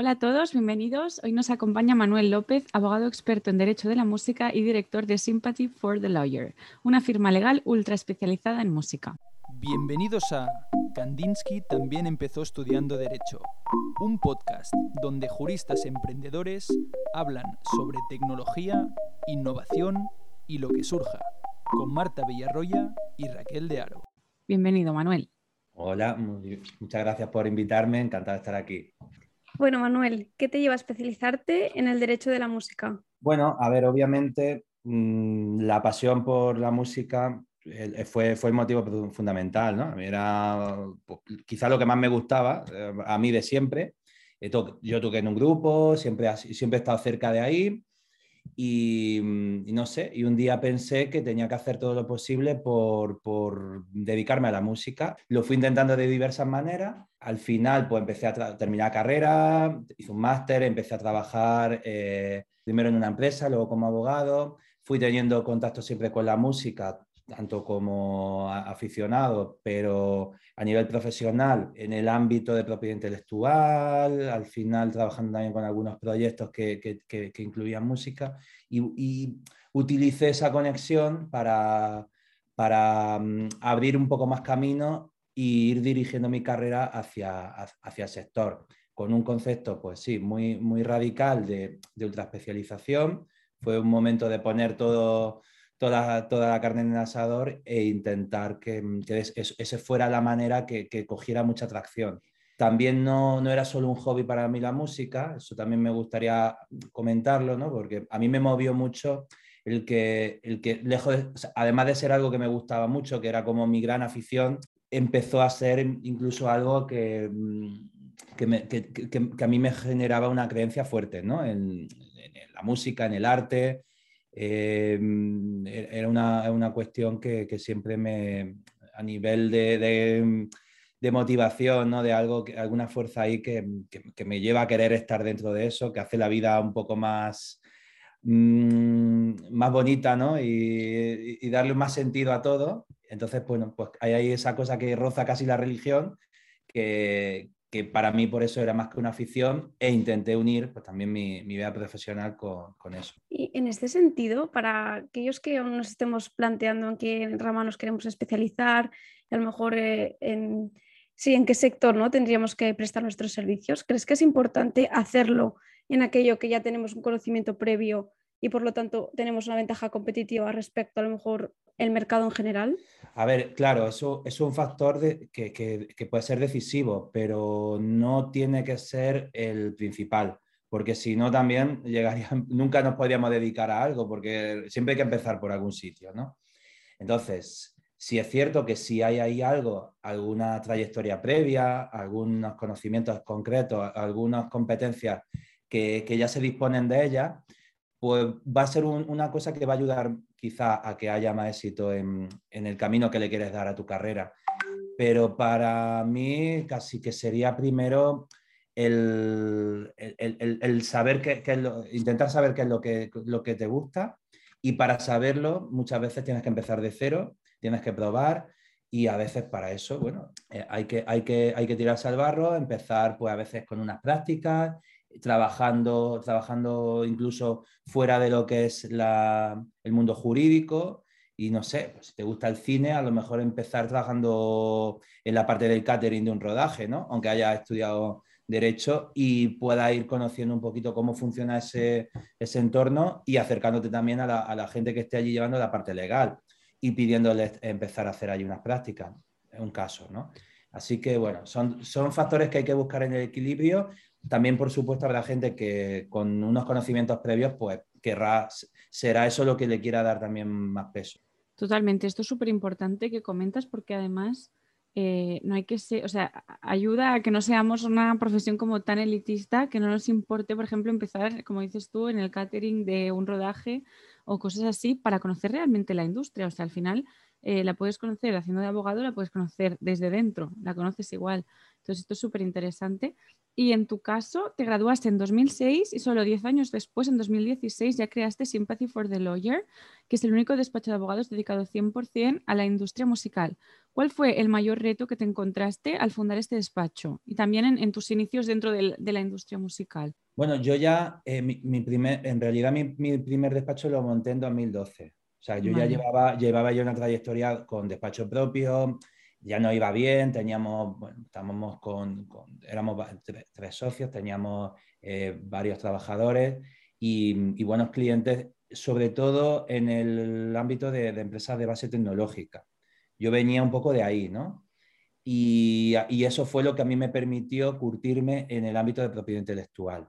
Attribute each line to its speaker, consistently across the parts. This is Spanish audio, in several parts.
Speaker 1: Hola a todos, bienvenidos. Hoy nos acompaña Manuel López, abogado experto en Derecho de la Música y director de Sympathy for the Lawyer, una firma legal ultra especializada en música.
Speaker 2: Bienvenidos a Kandinsky también empezó estudiando Derecho, un podcast donde juristas emprendedores hablan sobre tecnología, innovación y lo que surja, con Marta Villarroya y Raquel de Aro.
Speaker 1: Bienvenido, Manuel.
Speaker 3: Hola, muchas gracias por invitarme, encantado de estar aquí.
Speaker 4: Bueno, Manuel, ¿qué te lleva a especializarte en el derecho de la música?
Speaker 3: Bueno, a ver, obviamente mm, la pasión por la música fue, fue el motivo fundamental, ¿no? Era pues, quizá lo que más me gustaba eh, a mí de siempre. Yo toqué en un grupo, siempre, siempre he estado cerca de ahí Mm, y, no sé, y un día pensé que tenía que hacer todo lo posible por, por, dedicarme a la música. Lo fui intentando de diversas maneras. Al final, pues empecé a terminar carrera, hice un máster, empecé a trabajar eh, primero en una empresa, luego como abogado. Fui teniendo contacto siempre con la música, tanto como aficionado, pero a nivel profesional, en el ámbito de propiedad intelectual, al final trabajando también con algunos proyectos que, que, que, incluían música, y, y, utilicé esa conexión para, para mm, abrir un poco más camino e ir dirigiendo mi carrera hacia, hacia el sector, con un concepto, pues sí, muy, muy radical de, de ultraespecialización. Fue un momento de poner todo toda, toda la carne en el asador e intentar que, mm, que esa fuera la manera que, cogiera mucha atracción. También no, no, era solo un hobby para mí la música, eso también me gustaría comentarlo, ¿no? porque a mí me movió mucho el que, el que lejos además de ser algo que me gustaba mucho, que era como mi gran afición, empezó a ser incluso algo que, mm, que, que, a mí me generaba una creencia fuerte ¿no? en, la música, en el arte, Em, e-, era una, una cuestión que, que, siempre me, a nivel de, de, motivación, ¿no? de algo, alguna fuerza ahí que, que, me lleva a querer estar dentro de eso, que hace la vida un poco más, mmm, más bonita ¿no? y, y, darle más sentido a todo. Entonces, bueno, pues hay ahí esa cosa que roza casi la religión, que, que para mí por eso era más que una afición e intenté unir pues, también mi, mi vida profesional con, con, eso.
Speaker 4: Y en este sentido, para aquellos que aún nos estemos planteando en qué rama nos queremos especializar, a lo mejor eh, en, sí, en qué sector ¿no? tendríamos que prestar nuestros servicios, ¿crees que es importante hacerlo en aquello que ya tenemos un conocimiento previo y por lo tanto tenemos una ventaja competitiva respecto a lo mejor el mercado en general?
Speaker 3: A ver, claro, eso, es un factor que, que, puede ser decisivo, pero no tiene que ser el principal, porque si no también llegaría, nunca nos podríamos dedicar a algo, porque siempre hay que empezar por algún sitio, ¿no? Entonces, si es cierto que si hay ahí algo, alguna trayectoria previa, algunos conocimientos concretos, algunas competencias que, que ya se disponen de ellas, pues va a ser un, una cosa que va a ayudar quizá a que haya más éxito en, en, el camino que le quieres dar a tu carrera. Pero para mí casi que sería primero el, el, el, saber qué, intentar saber qué es lo que, lo que te gusta y para saberlo muchas veces tienes que empezar de cero, tienes que probar y a veces para eso, bueno, eh, hay, que, hay, que, hay que tirarse al barro, empezar pues a veces con unas prácticas trabajando, trabajando incluso fuera de lo que es la, el mundo jurídico. Y no sé, pues si te gusta el cine, a lo mejor empezar trabajando en la parte del catering de un rodaje, ¿no? Aunque haya estudiado derecho y pueda ir conociendo un poquito cómo funciona ese, ese entorno y acercándote también a la, a la, gente que esté allí llevando la parte legal y pidiéndoles empezar a hacer allí unas prácticas, en un caso, ¿no? Así que, bueno, son, son factores que hay que buscar en el equilibrio también, por supuesto, habrá gente que con unos conocimientos previos, pues querrá, será eso lo que le quiera dar también más peso.
Speaker 1: Totalmente, esto es súper importante que comentas porque además eh, no hay que ser, o sea, ayuda a que no seamos una profesión como tan elitista, que no nos importe, por ejemplo, empezar, como dices tú, en el catering de un rodaje o cosas así para conocer realmente la industria. O sea, al final eh, la puedes conocer haciendo de abogado, la puedes conocer desde dentro, la conoces igual. Entonces, esto es súper interesante. y en tu caso te graduaste en 2006 y solo 10 años después, en 2016, ya creaste Sympathy for the Lawyer, que es el único despacho de abogados dedicado 100% a la industria musical. ¿Cuál fue el mayor reto que te encontraste al fundar este despacho y también en, tus inicios dentro de, la industria musical?
Speaker 3: Bueno, yo ya, eh, mi, primer, en realidad mi, primer despacho lo monté en 2012. O sea, yo ya llevaba, llevaba yo una trayectoria con despacho propio, ya no iba bien, teníamos, estábamos con, éramos tres, socios, teníamos eh, varios trabajadores y, buenos clientes, sobre todo en el ámbito de, empresas de base tecnológica. Yo venía un poco de ahí, ¿no? Y, y, eso fue lo que a mí me permitió curtirme en el ámbito de propiedad intelectual.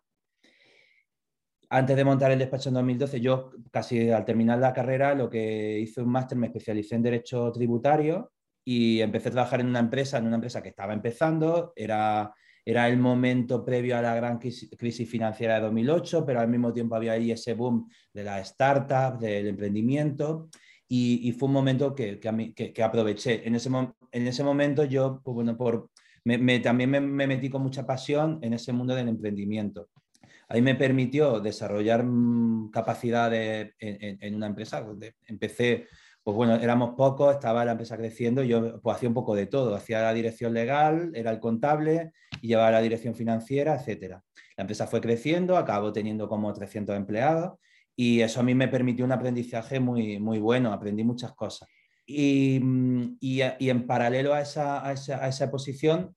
Speaker 3: Antes de montar el despacho en 2012, yo casi al terminar la carrera, lo que hice un máster, me especialicé en Derecho Tributario y empecé a trabajar en una empresa, en una empresa que estaba empezando, era, era el momento previo a la gran crisis financiera de 2008, pero al mismo tiempo había ahí ese boom de la startup, del emprendimiento, y, fue un momento que, que, aproveché. En ese, en ese momento yo, pues bueno, por, me, también me, metí con mucha pasión en ese mundo del emprendimiento. Ahí me permitió desarrollar mm, capacidades en, en, una empresa. Donde empecé pues bueno, éramos pocos, estaba la empresa creciendo, yo pues, hacía un poco de todo, hacía la dirección legal, era el contable y llevaba la dirección financiera, etcétera. La empresa fue creciendo, acabó teniendo como 300 empleados y eso a mí me permitió un aprendizaje muy, muy bueno, aprendí muchas cosas. Y, y, en paralelo a esa, a esa, a esa posición,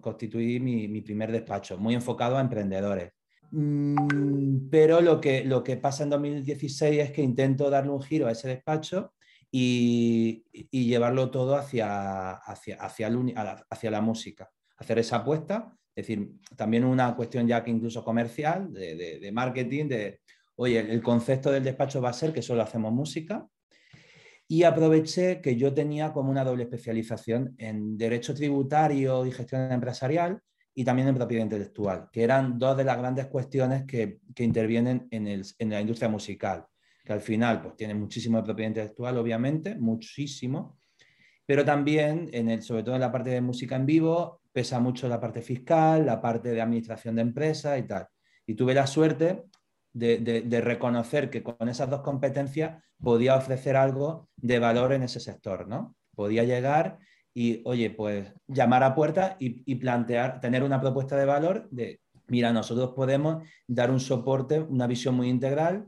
Speaker 3: constituí mi, mi primer despacho, muy enfocado a emprendedores. Mm, pero lo que, lo que pasa en 2016 es que intento darle un giro a ese despacho y, llevarlo todo hacia, hacia, hacia, la, música, hacer esa apuesta, es decir, también una cuestión ya que incluso comercial, de, de, marketing, de, oye, el concepto del despacho va a ser que solo hacemos música, y aproveché que yo tenía como una doble especialización en derecho tributario y gestión empresarial y también en propiedad intelectual, que eran dos de las grandes cuestiones que, que intervienen en, el, en, la industria musical, que al final pues, tiene muchísimo de propiedad intelectual, obviamente, muchísimo, pero también, en el, sobre todo en la parte de música en vivo, pesa mucho la parte fiscal, la parte de administración de empresas y tal. Y tuve la suerte de, de, de, reconocer que con esas dos competencias podía ofrecer algo de valor en ese sector, ¿no? Podía llegar y, oye, pues llamar a puerta y, plantear, tener una propuesta de valor de, mira, nosotros podemos dar un soporte, una visión muy integral.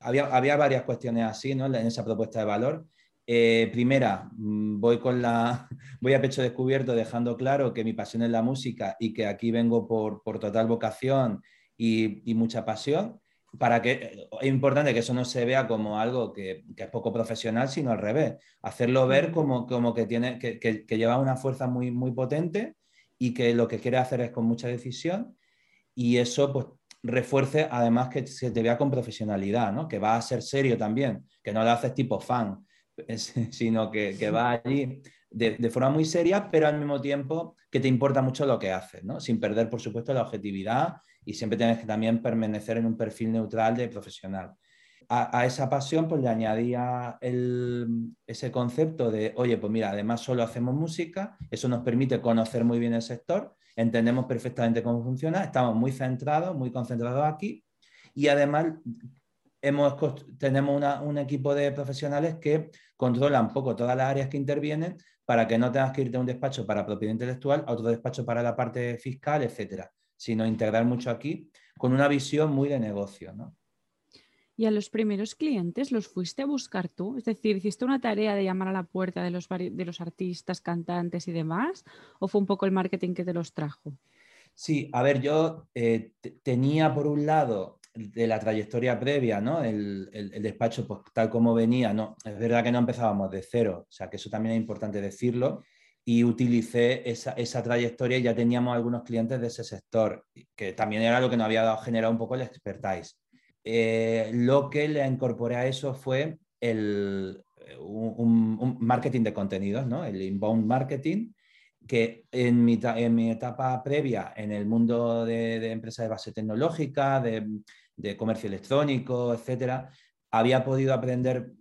Speaker 3: Había, había varias cuestiones así, ¿no? En esa propuesta de valor. Eh, primera, mm, voy, con la, voy a pecho descubierto dejando claro que mi pasión es la música y que aquí vengo por, por total vocación y, y mucha pasión para que es importante que eso no se vea como algo que, es poco profesional, sino al revés, hacerlo ver como, como que, tiene, que, que, lleva una fuerza muy, muy potente y que lo que quiere hacer es con mucha decisión y eso pues refuerce además que se te vea con profesionalidad, ¿no? que va a ser serio también, que no lo haces tipo fan, sino que, que va allí de, de, forma muy seria, pero al mismo tiempo que te importa mucho lo que haces, ¿no? sin perder por supuesto la objetividad y siempre tienes que también permanecer en un perfil neutral de profesional. A, esa pasión pues le añadía ese concepto de, oye, pues mira, además solo hacemos música, eso nos permite conocer muy bien el sector, entendemos perfectamente cómo funciona, estamos muy centrados, muy concentrados aquí y además hemos, tenemos un equipo de profesionales que controlan un poco todas las áreas que intervienen para que no tengas que irte a un despacho para propiedad intelectual, a otro despacho para la parte fiscal, etcétera sino integrar mucho aquí con una visión muy de negocio. ¿no?
Speaker 1: ¿Y a los primeros clientes los fuiste a buscar tú? Es decir, ¿hiciste una tarea de llamar a la puerta de los, de los artistas, cantantes y demás? ¿O fue un poco el marketing que te los trajo?
Speaker 3: Sí, a ver, yo eh, tenía por un lado de la trayectoria previa, ¿no? El, el, despacho, pues tal como venía, ¿no? Es verdad que no empezábamos de cero, o sea que eso también es importante decirlo y utilicé esa, esa, trayectoria y ya teníamos algunos clientes de ese sector, que también era lo que nos había dado, generado un poco el expertise. Eh, lo que le incorporé a eso fue el, un, marketing de contenidos, ¿no? el inbound marketing, que en mi, en mi etapa previa en el mundo de, de empresas de base tecnológica, de, comercio electrónico, etcétera, había podido aprender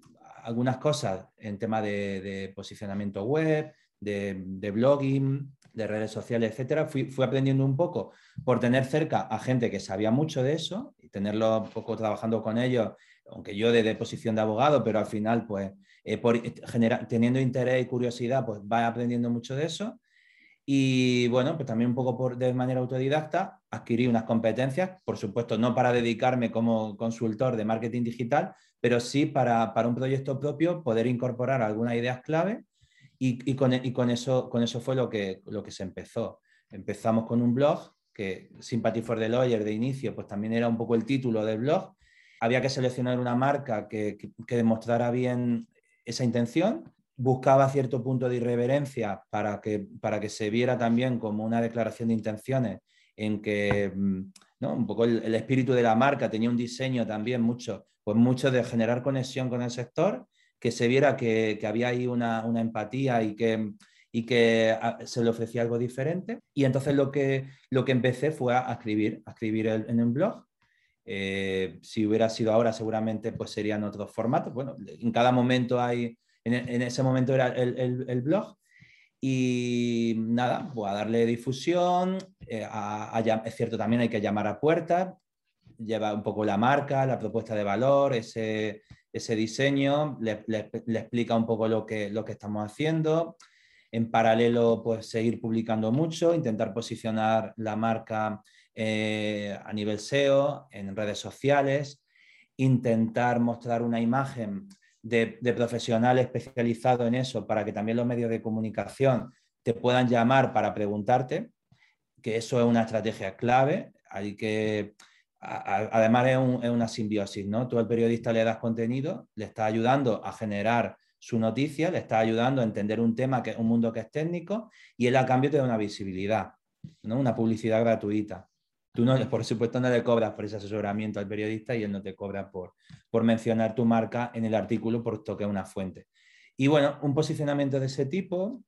Speaker 3: algunas cosas en tema de posicionamiento web, de, blogging, de redes sociales, etcétera, fui, aprendiendo un poco por tener cerca a gente que sabía mucho de eso y tenerlo un poco trabajando con ellos, aunque yo de posición de abogado, pero al final, pues, eh, por, teniendo interés y curiosidad, pues va aprendiendo mucho de eso. Y bueno, pues también un poco por, de manera autodidacta adquirí unas competencias, por supuesto, no para dedicarme como consultor de marketing digital, pero sí para, para un proyecto propio poder incorporar algunas ideas clave y, con, y con, eso, con eso fue lo que, lo que se empezó. Empezamos con un blog que Sympathy for the Lawyer de inicio, pues también era un poco el título del blog. Había que seleccionar una marca que, que, demostrara bien esa intención, buscaba cierto punto de irreverencia para que, para que se viera también como una declaración de intenciones en que mm, ¿no? un poco el, espíritu de la marca tenía un diseño también mucho, pues mucho de generar conexión con el sector que se viera que, había ahí una, empatía y que, y que ah, se le ofrecía algo diferente. Y entonces lo que, lo que empecé fue a escribir, a escribir en un blog. Eh, si hubiera sido ahora, seguramente pues serían otros formatos. Bueno, en cada momento hay, en, ese momento era el, blog. Y nada, pues a darle difusión. Eh, es cierto, también hay que llamar a puertas. Lleva un poco la marca, la propuesta de valor, ese, ese diseño, le, explica un poco lo que, lo que estamos haciendo. En paralelo, pues seguir publicando mucho, intentar posicionar la marca eh, a nivel SEO, en redes sociales, intentar mostrar una imagen de, de, profesional especializado en eso para que también los medios de comunicación te puedan llamar para preguntarte, que eso es una estrategia clave. Hay que además es, una simbiosis, ¿no? Tú al periodista le das contenido, le está ayudando a generar su noticia, le está ayudando a entender un tema, que un mundo que es técnico, y él a cambio te da una visibilidad, ¿no? Una publicidad gratuita. Tú no, por supuesto no le cobras por ese asesoramiento al periodista y él no te cobra por, mencionar tu marca en el artículo por que es una fuente. Y bueno, un posicionamiento de ese tipo,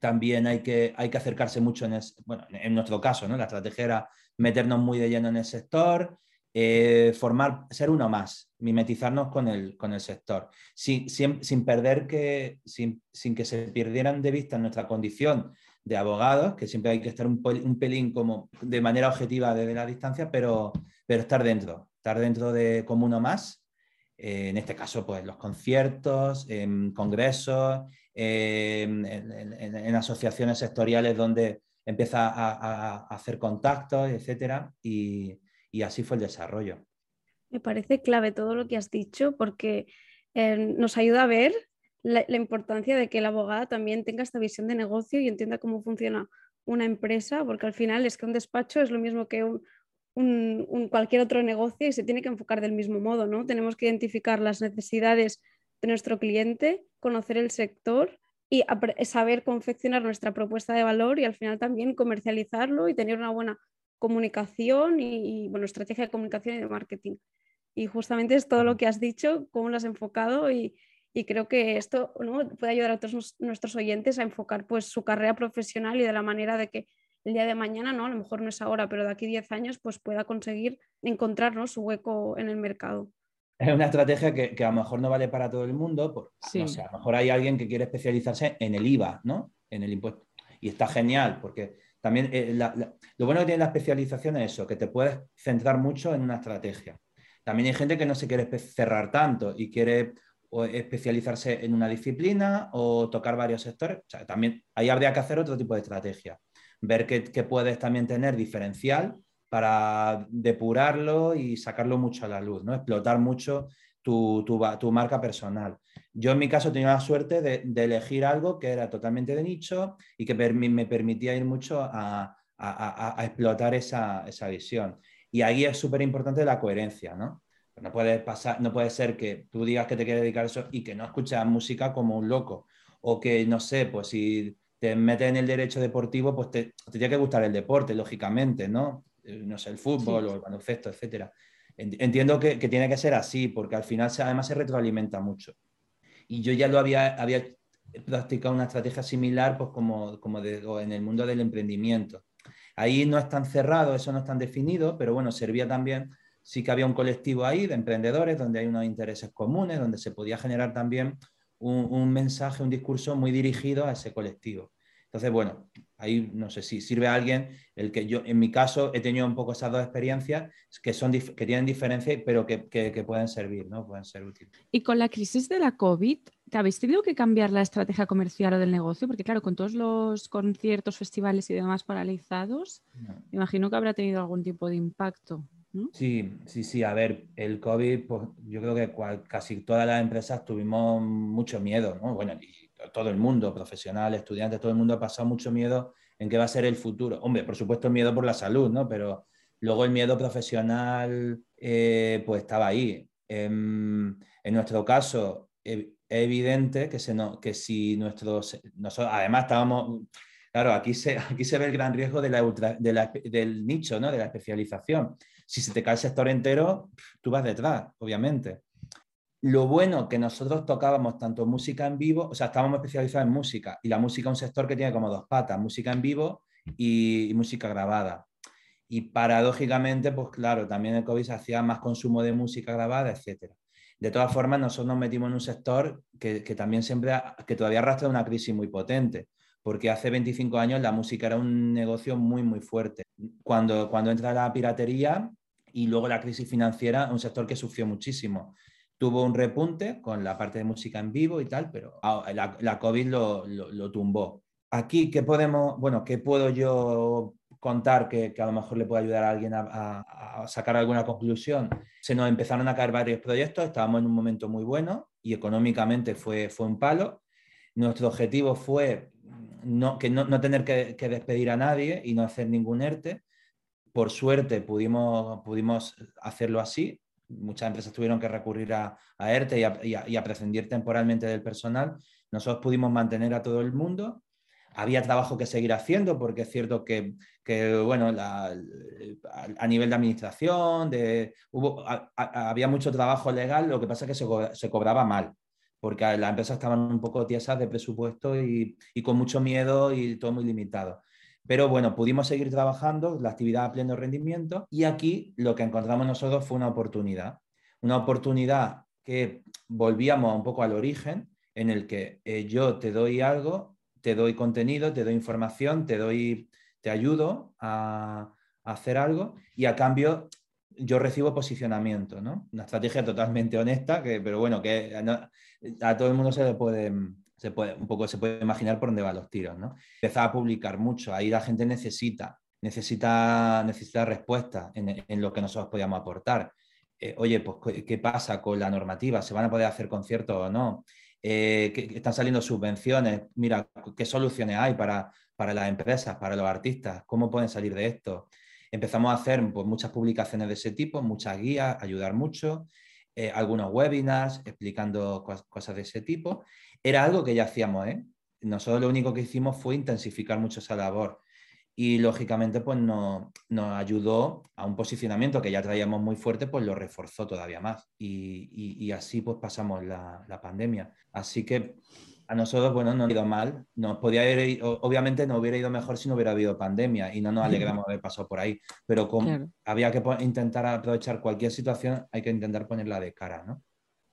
Speaker 3: también hay que, acercarse mucho en nuestro caso, ¿no? La estrategia era meternos muy de lleno en el sector, eh, formar, ser uno más, mimetizarnos con el, con el sector, sin, sin, perder que, sin, sin, que se perdieran de vista nuestra condición de abogados, que siempre hay que estar un, un pelín como de manera objetiva desde la distancia, pero, pero estar dentro, estar dentro de como uno más, eh, en este caso, pues los conciertos, en congresos, en, en asociaciones sectoriales donde empieza a, hacer contactos, etcétera, y, así fue el desarrollo.
Speaker 4: Me parece clave todo lo que has dicho porque eh, nos ayuda a ver la, importancia de que la abogada también tenga esta visión de negocio y entienda cómo funciona una empresa, porque al final es que un despacho es lo mismo que un, cualquier otro negocio y se tiene que enfocar del mismo modo, ¿no? Tenemos que identificar las necesidades de nuestro cliente, conocer el sector y saber confeccionar nuestra propuesta de valor y al final también comercializarlo y tener una buena comunicación y, bueno, estrategia de comunicación y de marketing. Y justamente es todo lo que has dicho, cómo lo has enfocado y, y creo que esto ¿no? puede ayudar a todos nuestros oyentes a enfocar pues su carrera profesional y de la manera de que el día de mañana, ¿no? a lo mejor no es ahora, pero de aquí 10 años, pues pueda conseguir encontrarnos su hueco en el mercado
Speaker 3: es una estrategia que, a lo mejor no vale para todo el mundo. Por, no sé, a lo mejor hay alguien que quiere especializarse en el IVA, ¿no? En el impuesto. Y está genial, porque también eh, lo bueno que tiene la especialización es eso, que te puedes centrar mucho en una estrategia. También hay gente que no se quiere cerrar tanto y quiere especializarse en una disciplina o tocar varios sectores. O sea, también ahí habría que hacer otro tipo de estrategia. Ver qué, qué puedes también tener diferencial para depurarlo y sacarlo mucho a la luz, ¿no? explotar mucho tu, tu, marca personal. Yo en mi caso tenía la suerte de, elegir algo que era totalmente de nicho y que me permitía ir mucho a, a, a explotar esa, esa, visión. Y ahí es súper importante la coherencia, ¿no? No puede, pasar, no puede ser que tú digas que te quieres dedicar a eso y que no escuchas música como un loco. O que, no sé, pues si te metes en el derecho deportivo, pues te, te tiene que gustar el deporte, lógicamente, ¿no? Eh, no sé, el fútbol o el baloncesto, etcétera. Entiendo que, tiene que ser así, porque al final además se retroalimenta mucho. Y yo ya lo había, había practicado una estrategia similar, pues como, como en el mundo del emprendimiento. Ahí no es tan cerrado, eso no es tan definido, pero bueno, servía también, sí que había un colectivo ahí de emprendedores donde hay unos intereses comunes, donde se podía generar también un, un mensaje, un discurso muy dirigido a ese colectivo. Entonces, bueno, ahí no sé si sirve a alguien el que yo, en mi caso, he tenido un poco esas dos experiencias que, son, que tienen diferencia, pero que, que, pueden servir, ¿no? Pueden ser útiles.
Speaker 1: Y con la crisis de la COVID, ¿te habéis tenido que cambiar la estrategia comercial o del negocio? Porque claro, con todos los conciertos, festivales y demás paralizados, imagino que habrá tenido algún tipo de impacto.
Speaker 3: Sí, sí, sí. A ver, el COVID, pues yo creo que casi todas las empresas tuvimos mucho miedo, ¿no? Bueno, y todo el mundo, profesionales, estudiantes, todo el mundo ha pasado mucho miedo en qué va a ser el futuro. Hombre, por supuesto el miedo por la salud, ¿no? Pero luego el miedo profesional, eh, pues estaba ahí. En, nuestro caso, es evidente que, si nuestros, nosotros, además estábamos, claro, aquí se, aquí se ve el gran riesgo de la del nicho, ¿no? De la especialización si se te cae el sector entero, tú vas detrás, obviamente. Lo bueno que nosotros tocábamos tanto música en vivo, o sea, estábamos especializados en música, y la música es un sector que tiene como dos patas, música en vivo y, música grabada. Y paradójicamente, pues claro, también el COVID se hacía más consumo de música grabada, etc. De todas formas, nosotros nos metimos en un sector que, también siempre, que todavía arrastra una crisis muy potente porque hace 25 años la música era un negocio muy, muy fuerte. Cuando, cuando entra la piratería y luego la crisis financiera, un sector que sufrió muchísimo. Tuvo un repunte con la parte de música en vivo y tal, pero ah, la, COVID lo, tumbó. Aquí, ¿qué podemos, bueno, qué puedo yo contar que, a lo mejor le puede ayudar a alguien a, sacar alguna conclusión? Se nos empezaron a caer varios proyectos, estábamos en un momento muy bueno y económicamente fue, fue un palo. Nuestro objetivo fue no, que no, tener que, despedir a nadie y no hacer ningún ERTE. Por suerte pudimos, pudimos hacerlo así. Muchas empresas tuvieron que recurrir a, ERTE y a, y a, prescindir temporalmente del personal. Nosotros pudimos mantener a todo el mundo. Había trabajo que seguir haciendo porque es cierto que, bueno, a, nivel de administración, de, hubo, había mucho trabajo legal, lo que pasa es que se cobraba mal porque las empresas estaban un poco tiesas de presupuesto y, con mucho miedo y todo muy limitado. Pero bueno, pudimos seguir trabajando, la actividad a pleno rendimiento y aquí lo que encontramos nosotros fue una oportunidad. Una oportunidad que volvíamos un poco al origen, en el que eh, yo te doy algo, te doy contenido, te doy información, te doy, te ayudo a, hacer algo y a cambio yo recibo posicionamiento, ¿no? Una estrategia totalmente honesta, que, pero bueno, que a todo el mundo se le puede, se puede, un poco se puede imaginar por dónde van los tiros, ¿no? Empezar a publicar mucho, ahí la gente necesita, necesita, necesita respuestas en, en lo que nosotros podíamos aportar. Eh, oye, pues, ¿qué pasa con la normativa? ¿Se van a poder hacer conciertos o no? Eh, están saliendo subvenciones, mira, ¿qué soluciones hay para, para las empresas, para los artistas? ¿Cómo pueden salir de esto? Empezamos a hacer pues, muchas publicaciones de ese tipo, muchas guías, ayudar mucho, eh, algunos webinars explicando cosas de ese tipo. Era algo que ya hacíamos, ¿eh? Nosotros lo único que hicimos fue intensificar mucho esa labor y lógicamente pues nos, ayudó a un posicionamiento que ya traíamos muy fuerte, pues lo reforzó todavía más y, así pues pasamos la, la, pandemia. Así que a nosotros, bueno, no ha ido mal. Nos podía obviamente no hubiera ido mejor si no hubiera habido pandemia y no nos alegramos de haber pasado por ahí. Pero como había que intentar aprovechar cualquier situación, hay que intentar ponerla de cara, ¿no?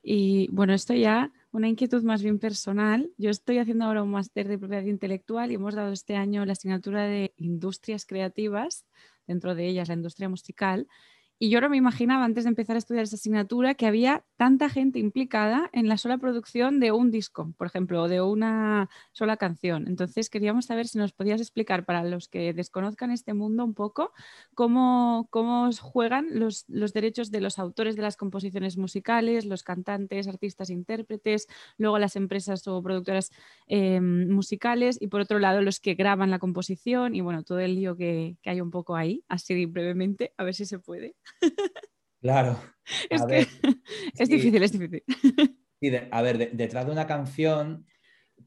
Speaker 1: Y bueno, esto ya, una inquietud más bien personal. Yo estoy haciendo ahora un máster de propiedad intelectual y hemos dado este año la asignatura de industrias creativas, dentro de ellas la industria musical. Y yo no me imaginaba antes de empezar a estudiar esa asignatura que había tanta gente implicada en la sola producción de un disco, por ejemplo, o de una sola canción. Entonces queríamos saber si nos podías explicar para los que desconozcan este mundo un poco cómo, cómo juegan los, los derechos de los autores de las composiciones musicales, los cantantes, artistas, intérpretes, luego las empresas o productoras em, musicales y por otro lado los que graban la composición y bueno, todo el lío que, que hay un poco ahí, así brevemente, a ver si se puede.
Speaker 3: Claro.
Speaker 1: Es, es difícil, es difícil.
Speaker 3: a ver, detrás de una canción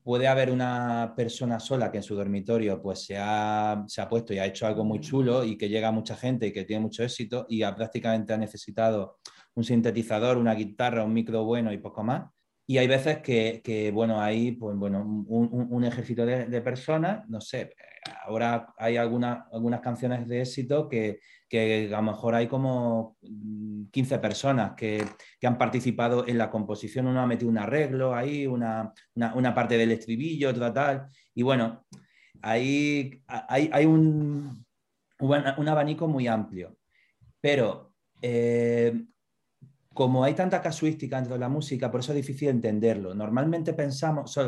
Speaker 3: puede haber una persona sola que en su dormitorio pues se ha, se ha, puesto y ha hecho algo muy chulo y que llega a mucha gente y que tiene mucho éxito y ha, prácticamente ha necesitado un sintetizador, una guitarra, un micro bueno y poco más. Y hay veces que, bueno, hay pues, bueno, un, ejército de, personas, no sé, ahora hay algunas canciones de éxito que, que, a lo mejor hay como 15 personas que, han participado en la composición, uno ha metido un arreglo ahí, una, parte del estribillo, otra tal, y bueno, hay, hay, un, un, abanico muy amplio, pero eh, como hay tanta casuística dentro de la música, por eso es difícil entenderlo. Normalmente pensamos,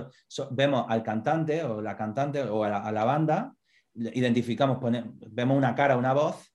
Speaker 3: vemos al cantante o la cantante o a la, banda, identificamos, vemos una cara, una voz,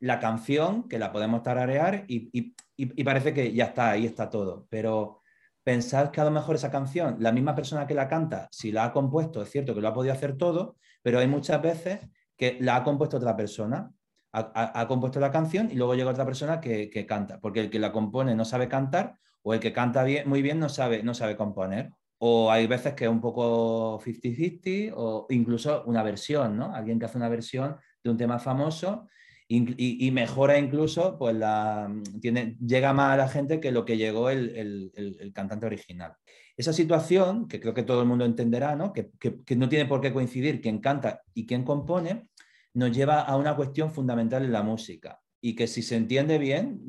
Speaker 3: la canción, que la podemos tararear y, y, parece que ya está, ahí está todo. Pero pensad que a lo mejor esa canción, la misma persona que la canta, si la ha compuesto, es cierto que lo ha podido hacer todo, pero hay muchas veces que la ha compuesto otra persona ha, compuesto la canción y luego llega otra persona que, canta, porque el que la compone no sabe cantar o el que canta bien, muy bien no sabe, no sabe componer. O hay veces que es un poco 50-50 o incluso una versión, ¿no? Alguien que hace una versión de un tema famoso y, mejora incluso, pues la, tiene, llega más a la gente que lo que llegó el, el, cantante original. Esa situación, que creo que todo el mundo entenderá, ¿no? Que, que, que, no tiene por qué coincidir quien canta y quien compone, nos lleva a una cuestión fundamental en la música y que si se entiende bien,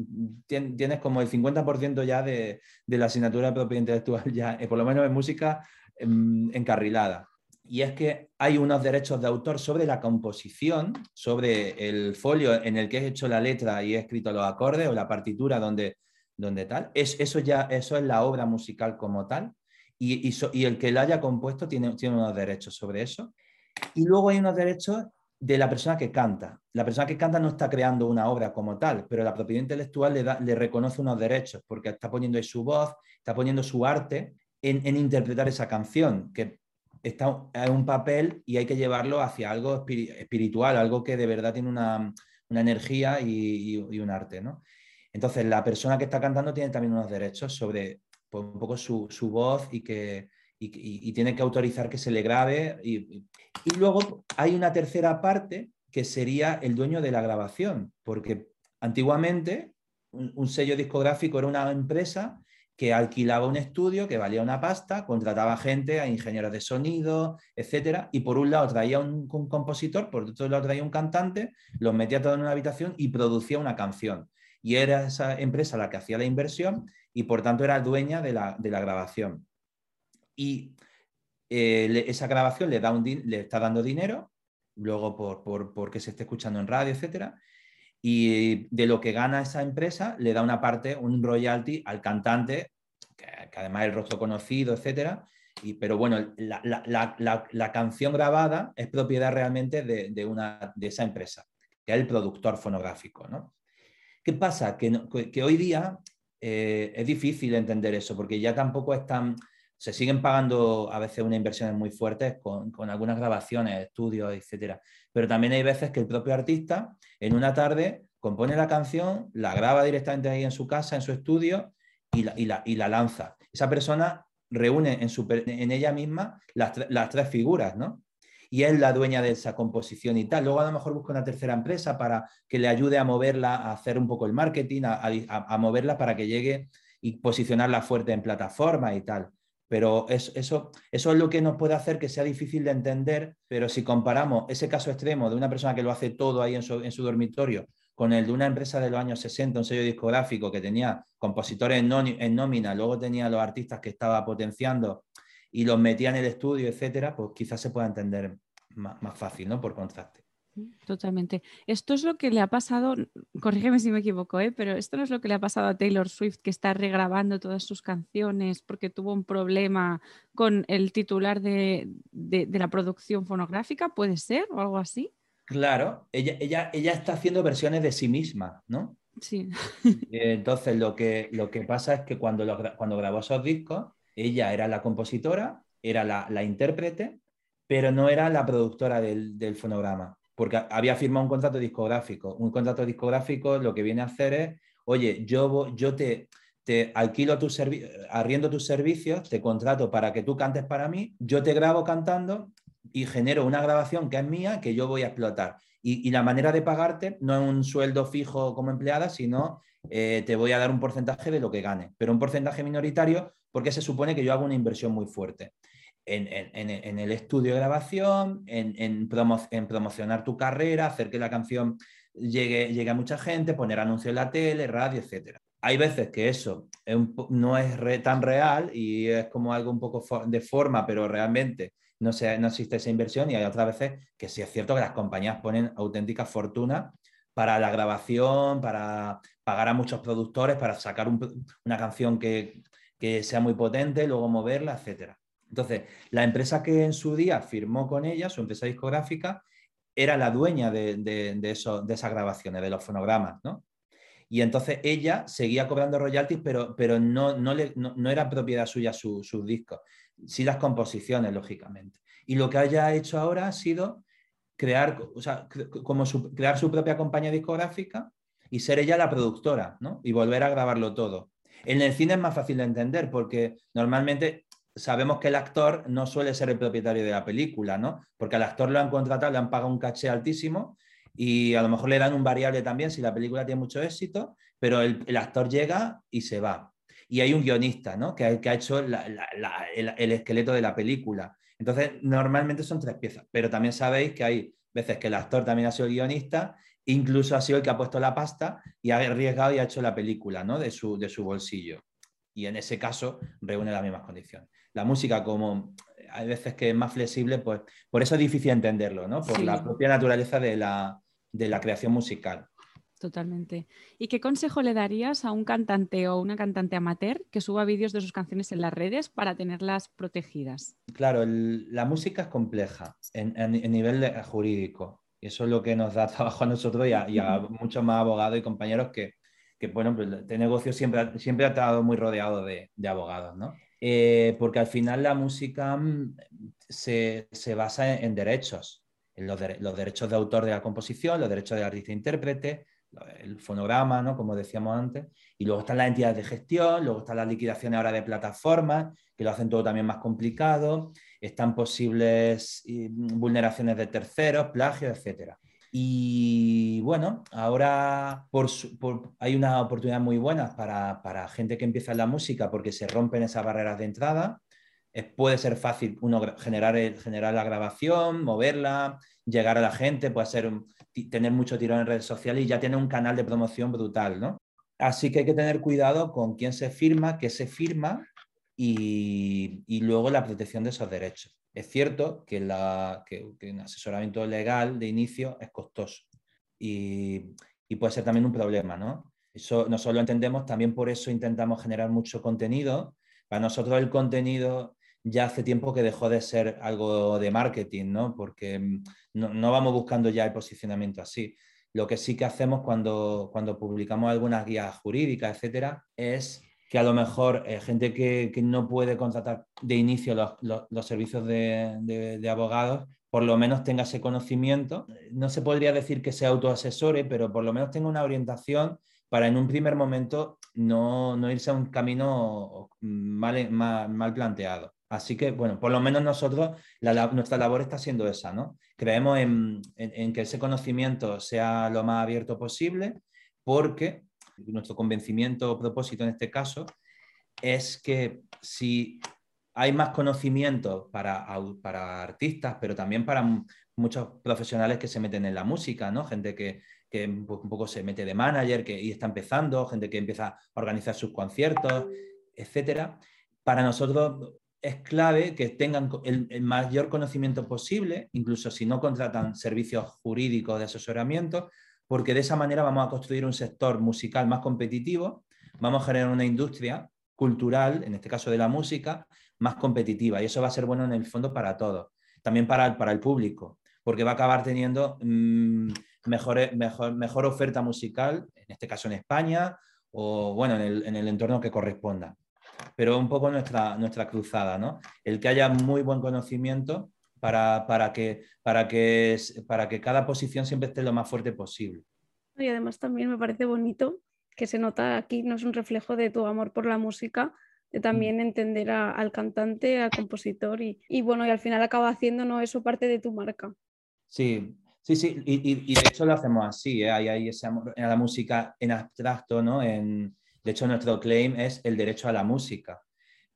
Speaker 3: tienes como el 50% ya de, la asignatura de propiedad intelectual, ya, eh, por lo menos en música em, encarrilada. Y es que hay unos derechos de autor sobre la composición, sobre el folio en el que he hecho la letra y he escrito los acordes o la partitura donde, donde tal. Es, eso ya eso es la obra musical como tal. Y, y el que la haya compuesto tiene, tiene unos derechos sobre eso. Y luego hay unos derechos de la persona que canta. La persona que canta no está creando una obra como tal, pero la propiedad intelectual le, da, le reconoce unos derechos porque está poniendo ahí su voz, está poniendo su arte en, interpretar esa canción, que está en un papel y hay que llevarlo hacia algo espiritual, algo que de verdad tiene una, energía y, un arte. ¿no? Entonces, la persona que está cantando tiene también unos derechos sobre pues, un poco su, su voz y que y, tiene que autorizar que se le grabe. Y, luego hay una tercera parte que sería el dueño de la grabación, porque antiguamente un, sello discográfico era una empresa que alquilaba un estudio que valía una pasta, contrataba gente, ingenieros de sonido, etcétera, y por un lado traía un, compositor, por otro lado traía un cantante, los metía todo en una habitación y producía una canción. Y era esa empresa la que hacía la inversión y por tanto era dueña de la grabación y eh, esa grabación le, da un le está dando dinero, luego por, por, porque se esté escuchando en radio, etcétera, y de lo que gana esa empresa le da una parte, un royalty al cantante, que, además es el rostro conocido, etcétera, y, pero bueno, la, la, la, la, canción grabada es propiedad realmente de, de, una, de esa empresa, que es el productor fonográfico. ¿no? ¿Qué pasa? Que, que hoy día eh, es difícil entender eso, porque ya tampoco es tan se siguen pagando a veces unas inversiones muy fuertes con, algunas grabaciones, estudios, etcétera. Pero también hay veces que el propio artista en una tarde compone la canción, la graba directamente ahí en su casa, en su estudio y la, y la, lanza. Esa persona reúne en, su, en ella misma las, tres figuras, ¿no? Y es la dueña de esa composición y tal. Luego a lo mejor busca una tercera empresa para que le ayude a moverla, a hacer un poco el marketing, a, a moverla para que llegue y posicionarla fuerte en plataforma y tal. Pero eso, eso, es lo que nos puede hacer que sea difícil de entender, pero si comparamos ese caso extremo de una persona que lo hace todo ahí en su, dormitorio con el de una empresa de los años 60, un sello discográfico que tenía compositores en, nómina, luego tenía los artistas que estaba potenciando y los metía en el estudio, etcétera, pues quizás se pueda entender más, más fácil, ¿no? Por contraste.
Speaker 1: Totalmente. Esto es lo que le ha pasado, corrígeme si me equivoco, ¿eh? pero esto no es lo que le ha pasado a Taylor Swift, que está regrabando todas sus canciones porque tuvo un problema con el titular de, la producción fonográfica, ¿puede ser o algo así?
Speaker 3: Claro, ella, ella, ella está haciendo versiones de sí misma, ¿no?
Speaker 1: Sí.
Speaker 3: Entonces lo que, lo que pasa es que cuando, cuando grabó esos discos, ella era la compositora, era la, intérprete, pero no era la productora del fonograma porque había firmado un contrato discográfico. Un contrato discográfico lo que viene a hacer es, oye, yo, yo te, te alquilo tu arriendo tus servicios, te contrato para que tú cantes para mí, yo te grabo cantando y genero una grabación que es mía que yo voy a explotar. Y, la manera de pagarte no es un sueldo fijo como empleada, sino eh, te voy a dar un porcentaje de lo que gane, pero un porcentaje minoritario porque se supone que yo hago una inversión muy fuerte en, el estudio de grabación, en, promocionar tu carrera, hacer que la canción llegue, a mucha gente, poner anuncios en la tele, radio, etc. Hay veces que eso no es tan real y es como algo un poco de forma, pero realmente no, se, no existe esa inversión y hay otras veces que sí es cierto que las compañías ponen auténtica fortuna para la grabación, para pagar a muchos productores, para sacar una canción que, que, sea muy potente, luego moverla, etc. Entonces, la empresa que en su día firmó con ella, su empresa discográfica, era la dueña de, de, eso, de esas grabaciones, de los fonogramas, ¿no? Y entonces ella seguía cobrando royalties, pero, pero no, no, le, no, era propiedad suya sus discos, sí las composiciones, lógicamente. Y lo que haya hecho ahora ha sido crear, o sea, como su, crear su propia compañía discográfica y ser ella la productora, ¿no? Y volver a grabarlo todo. En el cine es más fácil de entender porque normalmente sabemos que el actor no suele ser el propietario de la película, ¿no? Porque al actor lo han contratado, le han pagado un caché altísimo y a lo mejor le dan un variable también si la película tiene mucho éxito, pero el, actor llega y se va. Y hay un guionista, ¿no? Que, ha hecho el, esqueleto de la película. Entonces, normalmente son tres piezas, pero también sabéis que hay veces que el actor también ha sido el guionista, incluso ha sido el que ha puesto la pasta y ha arriesgado y ha hecho la película, ¿no? De su, de su bolsillo. Y en ese caso reúne las mismas condiciones. La música, como hay veces que es más flexible, pues por eso es difícil entenderlo, ¿no? Por la propia naturaleza de la, de la creación musical.
Speaker 1: Totalmente. ¿Y qué consejo le darías a un cantante o una cantante amateur que suba vídeos de sus canciones en las redes para tenerlas protegidas?
Speaker 3: Claro, la música es compleja en, nivel jurídico. Y eso es lo que nos da trabajo a nosotros y a, muchos más abogados y compañeros que, que bueno, pues este negocio siempre, siempre ha estado muy rodeado de, abogados, ¿no? Eh, porque al final la música mm, se, se basa en derechos los, derechos de autor de la composición, los derechos de artista-intérprete, el fonograma, ¿no? como decíamos antes, y luego están las entidades de gestión, luego están las liquidaciones ahora de plataformas, que lo hacen todo también más complicado, están posibles vulneraciones de terceros, plagios, etc. Y bueno, ahora hay una oportunidad muy buena para, gente que empieza la música porque se rompen esas barreras de entrada puede ser fácil uno generar, la grabación, moverla, llegar a la gente, puede ser tener mucho tirón en redes sociales y ya tiene un canal de promoción brutal, ¿no? Así que hay que tener cuidado con quién se firma, qué se firma y, luego la protección de esos derechos. Es cierto que, la, un asesoramiento legal de inicio es costoso y, y puede ser también un problema, ¿no? Eso nosotros lo entendemos, también por eso intentamos generar mucho contenido. Para nosotros el contenido ya hace tiempo que dejó de ser algo de marketing, ¿no? Porque mm, no, vamos buscando ya el posicionamiento así. Lo que sí que hacemos cuando, cuando publicamos algunas guías jurídicas, etcétera, es que a lo mejor eh, gente que, no puede contratar de inicio los, servicios de, abogados, por lo menos tenga ese conocimiento. No se podría decir que se autoasesore, pero por lo menos tenga una orientación para en un primer momento no, irse a un camino mal, mal planteado. Así que, bueno, por lo menos nosotros, nuestra labor está siendo esa, ¿no? Creemos en, que ese conocimiento sea lo más abierto posible, porque nuestro convencimiento o propósito en este caso es que si hay más conocimiento para, para artistas, pero también para muchos profesionales que se meten en la música, ¿no? Gente que, un poco se mete de manager que, y está empezando, gente que empieza a organizar sus conciertos, etcétera. Para nosotros es clave que tengan el, mayor conocimiento posible, incluso si no contratan servicios jurídicos de asesoramiento, porque de esa manera vamos a construir un sector musical más competitivo, vamos a generar una industria cultural, en este caso de la música, más competitiva. Y eso va a ser bueno en el fondo para todos, también para, para el público, porque va a acabar teniendo mm, mejor, mejor, mejor oferta musical, en este caso en España, o bueno, en el, en el entorno que corresponda pero un poco nuestra, nuestra cruzada, ¿no? El que haya muy buen conocimiento para, para, que, para, que, para que cada posición siempre esté lo más fuerte posible.
Speaker 4: Y además también me parece bonito que se nota aquí, no es un reflejo de tu amor por la música, de también mm. entender al cantante, al compositor y, y, bueno, y al final acaba haciendo ¿no? eso parte de tu marca.
Speaker 3: Sí, sí, sí, y, y, de hecho lo hacemos así, ¿eh? hay, hay ese amor a la música en abstracto, ¿no? En, de hecho, nuestro claim es el derecho a la música,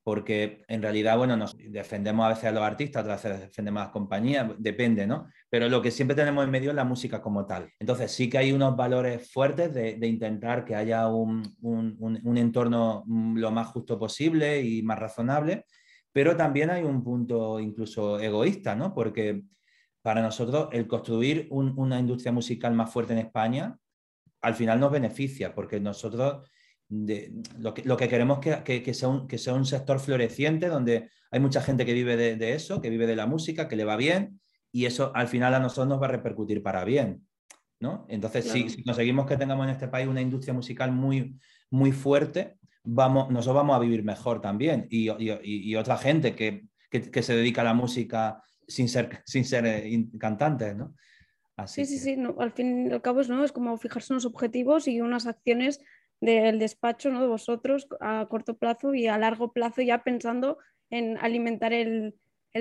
Speaker 3: porque en realidad, bueno, nos defendemos a veces a los artistas, otras veces defendemos a las compañías, depende, ¿no? Pero lo que siempre tenemos en medio es la música como tal. Entonces, sí que hay unos valores fuertes de, intentar que haya un, un, un, entorno lo más justo posible y más razonable, pero también hay un punto incluso egoísta, ¿no? Porque para nosotros el construir una industria musical más fuerte en España al final nos beneficia, porque nosotros lo, que, queremos es que, sea un, que sea un sector floreciente donde hay mucha gente que vive de, eso, que vive de la música, que le va bien, y eso al final a nosotros nos va a repercutir para bien. ¿no? Entonces, si, conseguimos que tengamos en este país una industria musical muy, muy fuerte, vamos, nosotros vamos a vivir mejor también. Y, otra gente que, se dedica a la música sin ser, sin ser eh, cantantes, ¿no?
Speaker 4: sí, sí, sí, al fin y al cabo es, ¿no? es como fijarse unos objetivos y unas acciones del despacho, ¿no? de vosotros a corto plazo y a largo plazo ya pensando en alimentar el,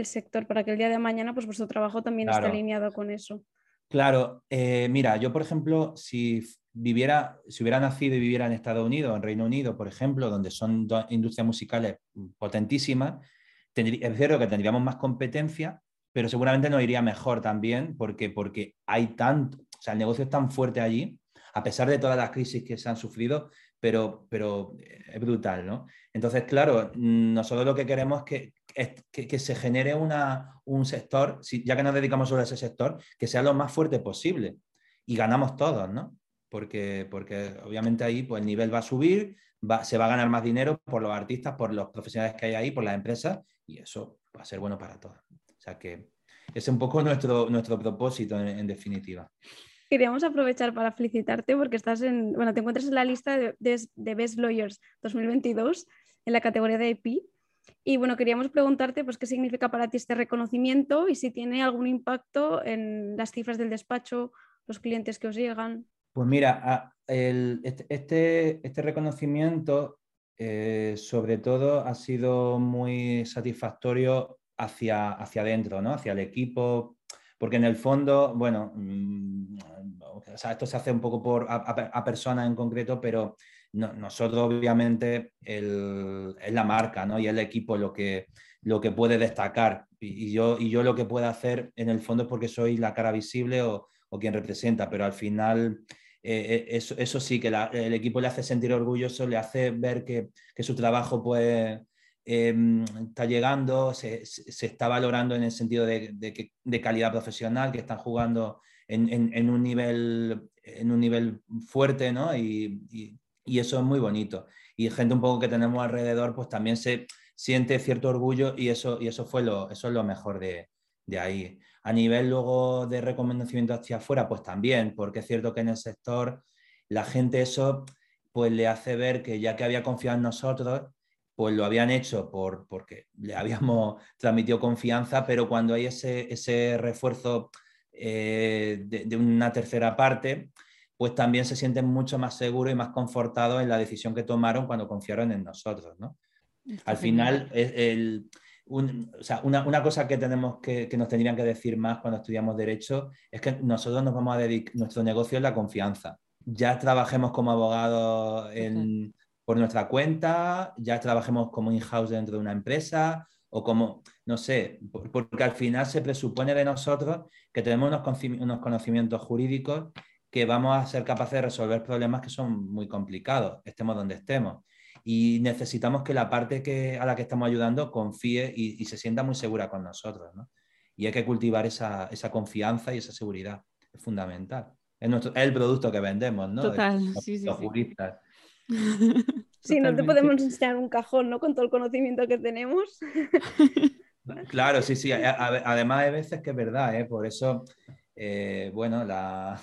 Speaker 4: sector para que el día de mañana pues vuestro trabajo también esté alineado con eso.
Speaker 3: Claro, eh, mira, yo por ejemplo, si viviera, si hubiera nacido y viviera en Estados Unidos, en Reino Unido, por ejemplo, donde son dos industrias musicales potentísimas, es cierto que tendríamos más competencia, pero seguramente nos iría mejor también porque, porque hay tanto, o sea, el negocio es tan fuerte allí, a pesar de todas las crisis que se han sufrido, pero, pero es brutal, ¿no? Entonces, claro, nosotros lo que queremos es que, se genere una, un sector, ya que nos dedicamos a ese sector, que sea lo más fuerte posible y ganamos todos, ¿no? Porque, porque obviamente ahí pues, el nivel va a subir, se va a ganar más dinero por los artistas, por los profesionales que hay ahí, por las empresas, y eso va a ser bueno para todos. O sea que es un poco nuestro, nuestro propósito en definitiva
Speaker 4: queríamos aprovechar para felicitarte porque estás en, bueno, te encuentras en la lista de, Best Lawyers 2022 en la categoría de IP. Y bueno, queríamos preguntarte pues, qué significa para ti este reconocimiento y si tiene algún impacto en las cifras del despacho, los clientes que os llegan.
Speaker 3: Pues mira, este, este, este, reconocimiento eh, sobre todo ha sido muy satisfactorio hacia, hacia adentro, ¿no? hacia el equipo, porque en el fondo, bueno, mm, esto se hace un poco por, a, personas en concreto, pero nosotros obviamente es la marca ¿no? y el equipo lo que, lo que puede destacar. Y, yo, y yo lo que puedo hacer en el fondo es porque soy la cara visible o, quien representa, pero al final eh, eh, eso, sí, que el equipo le hace sentir orgulloso, le hace ver que, que su trabajo puede Em, está llegando, se, está valorando en el sentido de, calidad profesional, que están jugando en, un, nivel, en un nivel fuerte, ¿no? Y, eso es muy bonito. Y gente un poco que tenemos alrededor, pues también se siente cierto orgullo y eso, y eso, fue lo, eso es lo mejor de, ahí. A nivel luego de reconocimiento hacia afuera, pues también, porque es cierto que en el sector la gente eso pues le hace ver que ya que había confiado en nosotros, pues lo habían hecho por, porque le habíamos transmitido confianza, pero cuando hay ese, ese refuerzo eh, de, una tercera parte, pues también se sienten mucho más seguros y más confortados en la decisión que tomaron cuando confiaron en nosotros. ¿no? Al final, el, una, cosa que tenemos que, que, nos tendrían que decir más cuando estudiamos Derecho es que nosotros nos vamos a dedicar, nuestro negocio es la confianza. Ya trabajemos como abogados en por nuestra cuenta, ya trabajemos como in-house dentro de una empresa o como, no sé, porque al final se presupone de nosotros que tenemos unos conocimientos jurídicos que vamos a ser capaces de resolver problemas que son muy complicados, estemos donde estemos. Y necesitamos que la parte que, a la que estamos ayudando confíe y, se sienta muy segura con nosotros. ¿no? Y hay que cultivar esa, esa, confianza y esa seguridad. Es fundamental. Es, nuestro, el producto que vendemos, ¿no?
Speaker 1: Total, sí, sí,
Speaker 3: juristas.
Speaker 4: Sí, no te podemos enseñar un cajón, ¿no? Con todo el conocimiento que tenemos.
Speaker 3: Claro, sí, sí. Además, hay veces que es verdad, ¿eh? Por eso, eh, bueno, las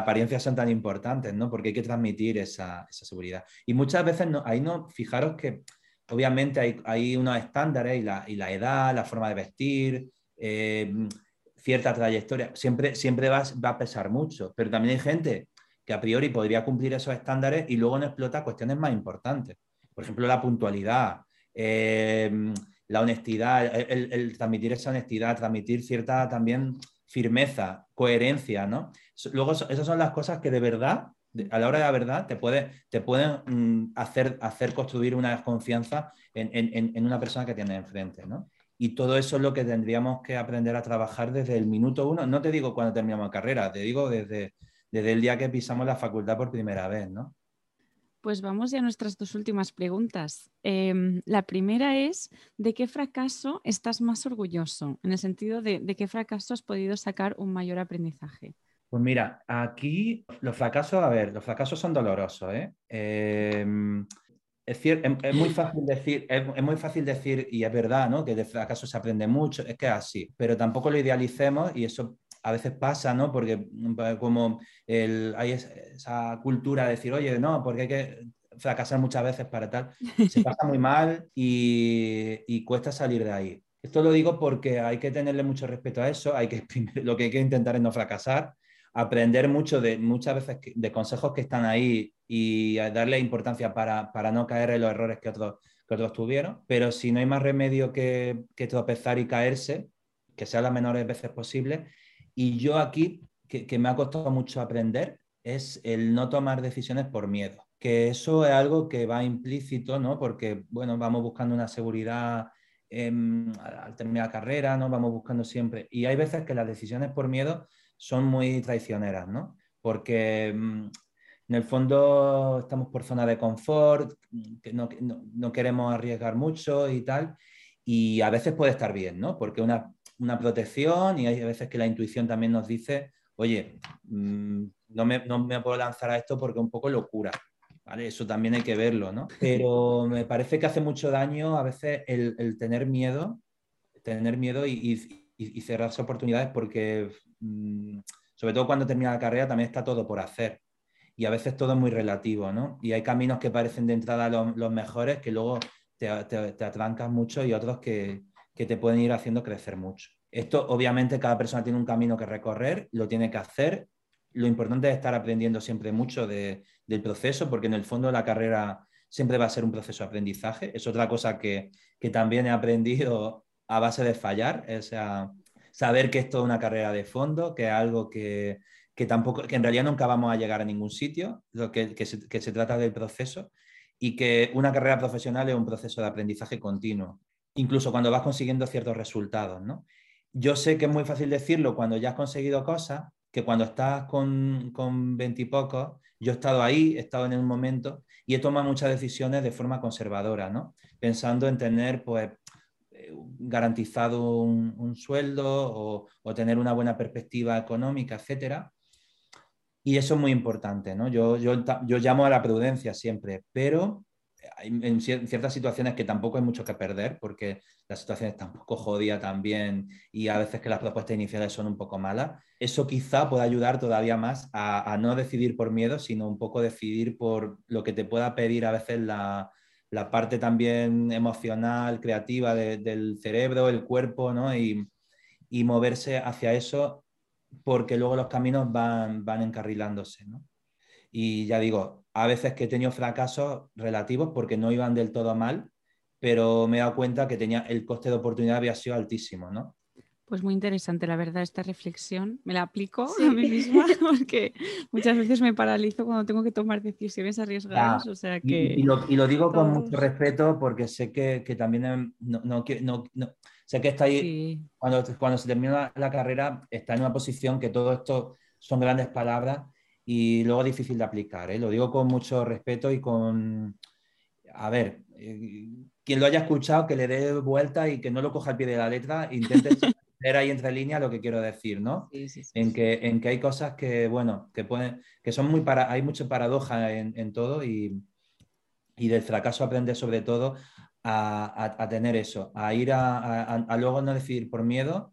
Speaker 3: apariencias son tan importantes, ¿no? Porque hay que transmitir esa, seguridad. Y muchas veces, no, ahí no, fijaros que obviamente hay, hay unos estándares y la, y la, edad, la forma de vestir, eh, cierta trayectoria, siempre, siempre va, va, a pesar mucho, pero también hay gente que a priori podría cumplir esos estándares y luego no explota cuestiones más importantes. Por ejemplo, la puntualidad, eh, la honestidad, el, transmitir esa honestidad, transmitir cierta también firmeza, coherencia, ¿no? Luego, esas son las cosas que de verdad, a la hora de la verdad, te, te pueden mm, hacer, hacer construir una confianza en, una persona que tienes enfrente, ¿no? Y todo eso es lo que tendríamos que aprender a trabajar desde el minuto uno. No te digo cuando terminamos la carrera, te digo desde, desde el día que pisamos la facultad por primera vez, ¿no?
Speaker 1: Pues vamos ya a nuestras dos últimas preguntas. Em, la primera es, ¿de qué fracaso estás más orgulloso? En el sentido de, ¿de qué fracaso has podido sacar un mayor aprendizaje?
Speaker 3: Pues mira, aquí los fracasos, a ver, los fracasos son dolorosos. ¿eh? Em, es, es, muy fácil decir, es, muy fácil decir, y es verdad, ¿no? Que de fracaso se aprende mucho, es que es así, pero tampoco lo idealicemos y eso a veces pasa, ¿no? Porque mm, como el, hay esa cultura de decir, oye, no, porque hay que fracasar muchas veces para tal, se pasa muy mal y, y, cuesta salir de ahí. Esto lo digo porque hay que tenerle mucho respeto a eso, hay que, lo que hay que intentar es no fracasar, aprender mucho de muchas veces de consejos que están ahí y darle importancia para, para no caer en los errores que otros, que otros tuvieron, pero si no hay más remedio que, que tropezar y caerse, que sea las menores veces posibles, y yo aquí, que, me ha costado mucho aprender, es el no tomar decisiones por miedo, que eso es algo que va implícito, ¿no? Porque, bueno, vamos buscando una seguridad al terminar la carrera, ¿no? Vamos buscando siempre. Y hay veces que las decisiones por miedo son muy traicioneras, ¿no? Porque mm, en el fondo estamos por zona de confort, que no, no, no, queremos arriesgar mucho y tal, y a veces puede estar bien, ¿no? Porque una, una protección y hay veces que la intuición también nos dice, oye, mm, no, me, no, me, puedo lanzar a esto porque es un poco locura. ¿vale? Eso también hay que verlo, ¿no? Pero me parece que hace mucho daño a veces el, el tener miedo, tener miedo y, y, y cerrarse oportunidades porque, mm, sobre todo cuando termina la carrera, también está todo por hacer. Y a veces todo es muy relativo, ¿no? Y hay caminos que parecen de entrada los, los mejores que luego te, te, te atrancas mucho y otros que, que te pueden ir haciendo crecer mucho. Esto, obviamente, cada persona tiene un camino que recorrer, lo tiene que hacer. Lo importante es estar aprendiendo siempre mucho de, del proceso, porque en el fondo la carrera siempre va a ser un proceso de aprendizaje. Es otra cosa que, que también he aprendido a base de fallar, es saber que esto es una carrera de fondo, que es algo que, que, tampoco, que en realidad nunca vamos a llegar a ningún sitio, lo que, que se trata del proceso y que una carrera profesional es un proceso de aprendizaje continuo incluso cuando vas consiguiendo ciertos resultados, ¿no? Yo sé que es muy fácil decirlo cuando ya has conseguido cosas, que cuando estás con, con yo he estado ahí, he estado en un momento y he tomado muchas decisiones de forma conservadora, ¿no? Pensando en tener, pues, eh, garantizado un, un sueldo o, o, tener una buena perspectiva económica, etcétera. Y eso es muy importante, ¿no? Yo, yo, yo llamo a la prudencia siempre, pero en ciertas situaciones que tampoco hay mucho que perder porque la situación está un poco jodida también y a veces que las propuestas iniciales son un poco malas, eso quizá pueda ayudar todavía más a, a no decidir por miedo, sino un poco decidir por lo que te pueda pedir a veces la, la parte también emocional, creativa de, del cerebro, el cuerpo, ¿no? Y, y, moverse hacia eso porque luego los caminos van, van encarrilándose, ¿no? Y ya digo, a veces que he tenido fracasos relativos porque no iban del todo mal, pero me he dado cuenta que tenía, el coste de oportunidad había sido altísimo, ¿no?
Speaker 1: Pues muy interesante, la verdad, esta reflexión. Me la aplico sí. a mí misma porque muchas veces me paralizo cuando tengo que tomar decisiones arriesgadas. Ya. O sea que...
Speaker 3: y, y, lo, y, lo, digo Todos. con mucho respeto porque sé que, que también no, no, no, no, sé que está ahí, sí. cuando, cuando se termina la, la, carrera, está en una posición que todo esto son grandes palabras y luego difícil de aplicar. ¿eh? Lo digo con mucho respeto y con, a ver, eh, quien lo haya escuchado, que le dé vuelta y que no lo coja al pie de la letra, intente ver ahí entre líneas lo que quiero decir, ¿no?
Speaker 1: Sí, sí, sí,
Speaker 3: en, que, en que hay cosas que, bueno, que, pueden, que son muy para, hay mucha paradoja en, en todo y, y, del fracaso aprende sobre todo a, a, a tener eso, a ir a, a, luego no decidir por miedo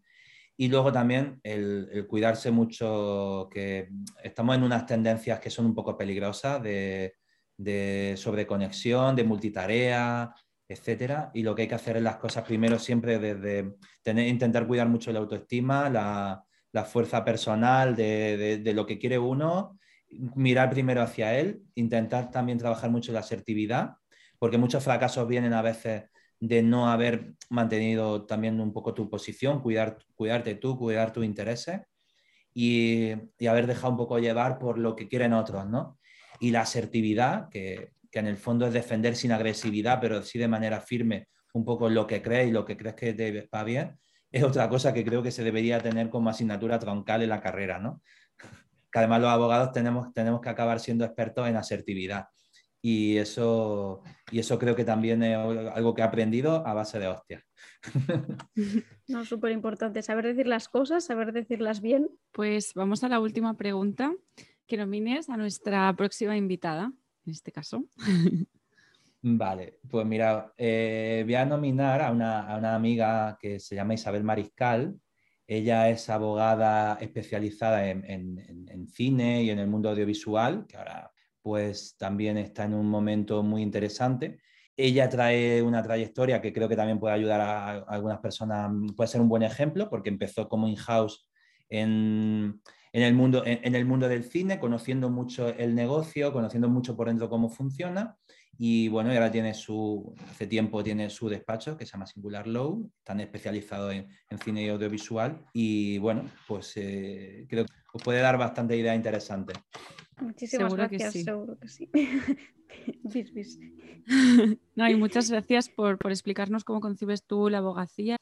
Speaker 3: y luego también el, cuidarse mucho, que estamos en unas tendencias que son un poco peligrosas de, de sobreconexión, de multitarea, etcétera. Y lo que hay que hacer es las cosas primero siempre desde tener, intentar cuidar mucho la autoestima, la, la fuerza personal de, de, de, lo que quiere uno, mirar primero hacia él, intentar también trabajar mucho la asertividad, porque muchos fracasos vienen a veces de no haber mantenido también un poco tu posición, cuidar, cuidarte tú, cuidar tus intereses y, y, haber dejado un poco llevar por lo que quieren otros, ¿no? Y la asertividad, que, que, en el fondo es defender sin agresividad, pero sí de manera firme un poco lo que crees y lo que crees que te va bien, es otra cosa que creo que se debería tener como asignatura troncal en la carrera, ¿no? Que además los abogados tenemos, tenemos que acabar siendo expertos en asertividad y eso, y eso creo que también es algo que he aprendido a base de hostias.
Speaker 4: No, súper importante, saber decir las cosas, saber decirlas bien.
Speaker 1: Pues vamos a la última pregunta, que nomines a nuestra próxima invitada, en este caso.
Speaker 3: Vale, pues mira, eh, voy a nominar a una, amiga que se llama Isabel Mariscal. Ella es abogada especializada en, cine y en el mundo audiovisual, que ahora pues también está en un momento muy interesante. Ella trae una trayectoria que creo que también puede ayudar a, algunas personas, puede ser un buen ejemplo, porque empezó como in-house en, el mundo, en el mundo del cine, conociendo mucho el negocio, conociendo mucho por dentro cómo funciona y bueno, ahora tiene su, hace tiempo tiene su despacho que se llama Singular Low, están especializados en, cine y audiovisual y bueno, pues eh, creo que os puede dar bastante idea interesante.
Speaker 4: Muchísimas gracias, seguro que sí.
Speaker 1: no, y muchas gracias por, por explicarnos cómo concibes tú la abogacía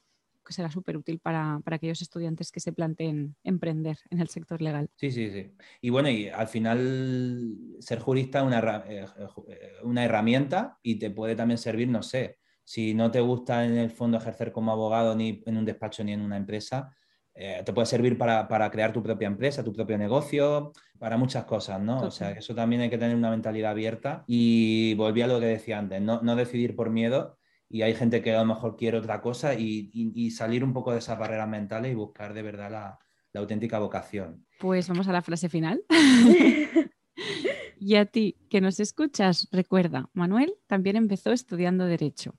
Speaker 1: que será súper útil para, aquellos estudiantes que se planteen emprender en el sector legal.
Speaker 3: Sí, sí, sí. Y bueno, y al final ser jurista es una, eh, eh, una herramienta y te puede también servir, no sé, si no te gusta en el fondo ejercer como abogado ni en un despacho ni en una empresa, eh, te puede servir para, crear tu propia empresa, tu propio negocio, para muchas cosas, ¿no? O sea, eso también hay que tener una mentalidad abierta y volví a lo que decía antes, no, no decidir por miedo, y hay gente que a lo mejor quiere otra cosa y, salir un poco de esas barreras mentales y buscar de verdad la, la auténtica vocación.
Speaker 1: Pues vamos a la frase final. y a ti que nos escuchas, recuerda, Manuel también empezó estudiando derecho.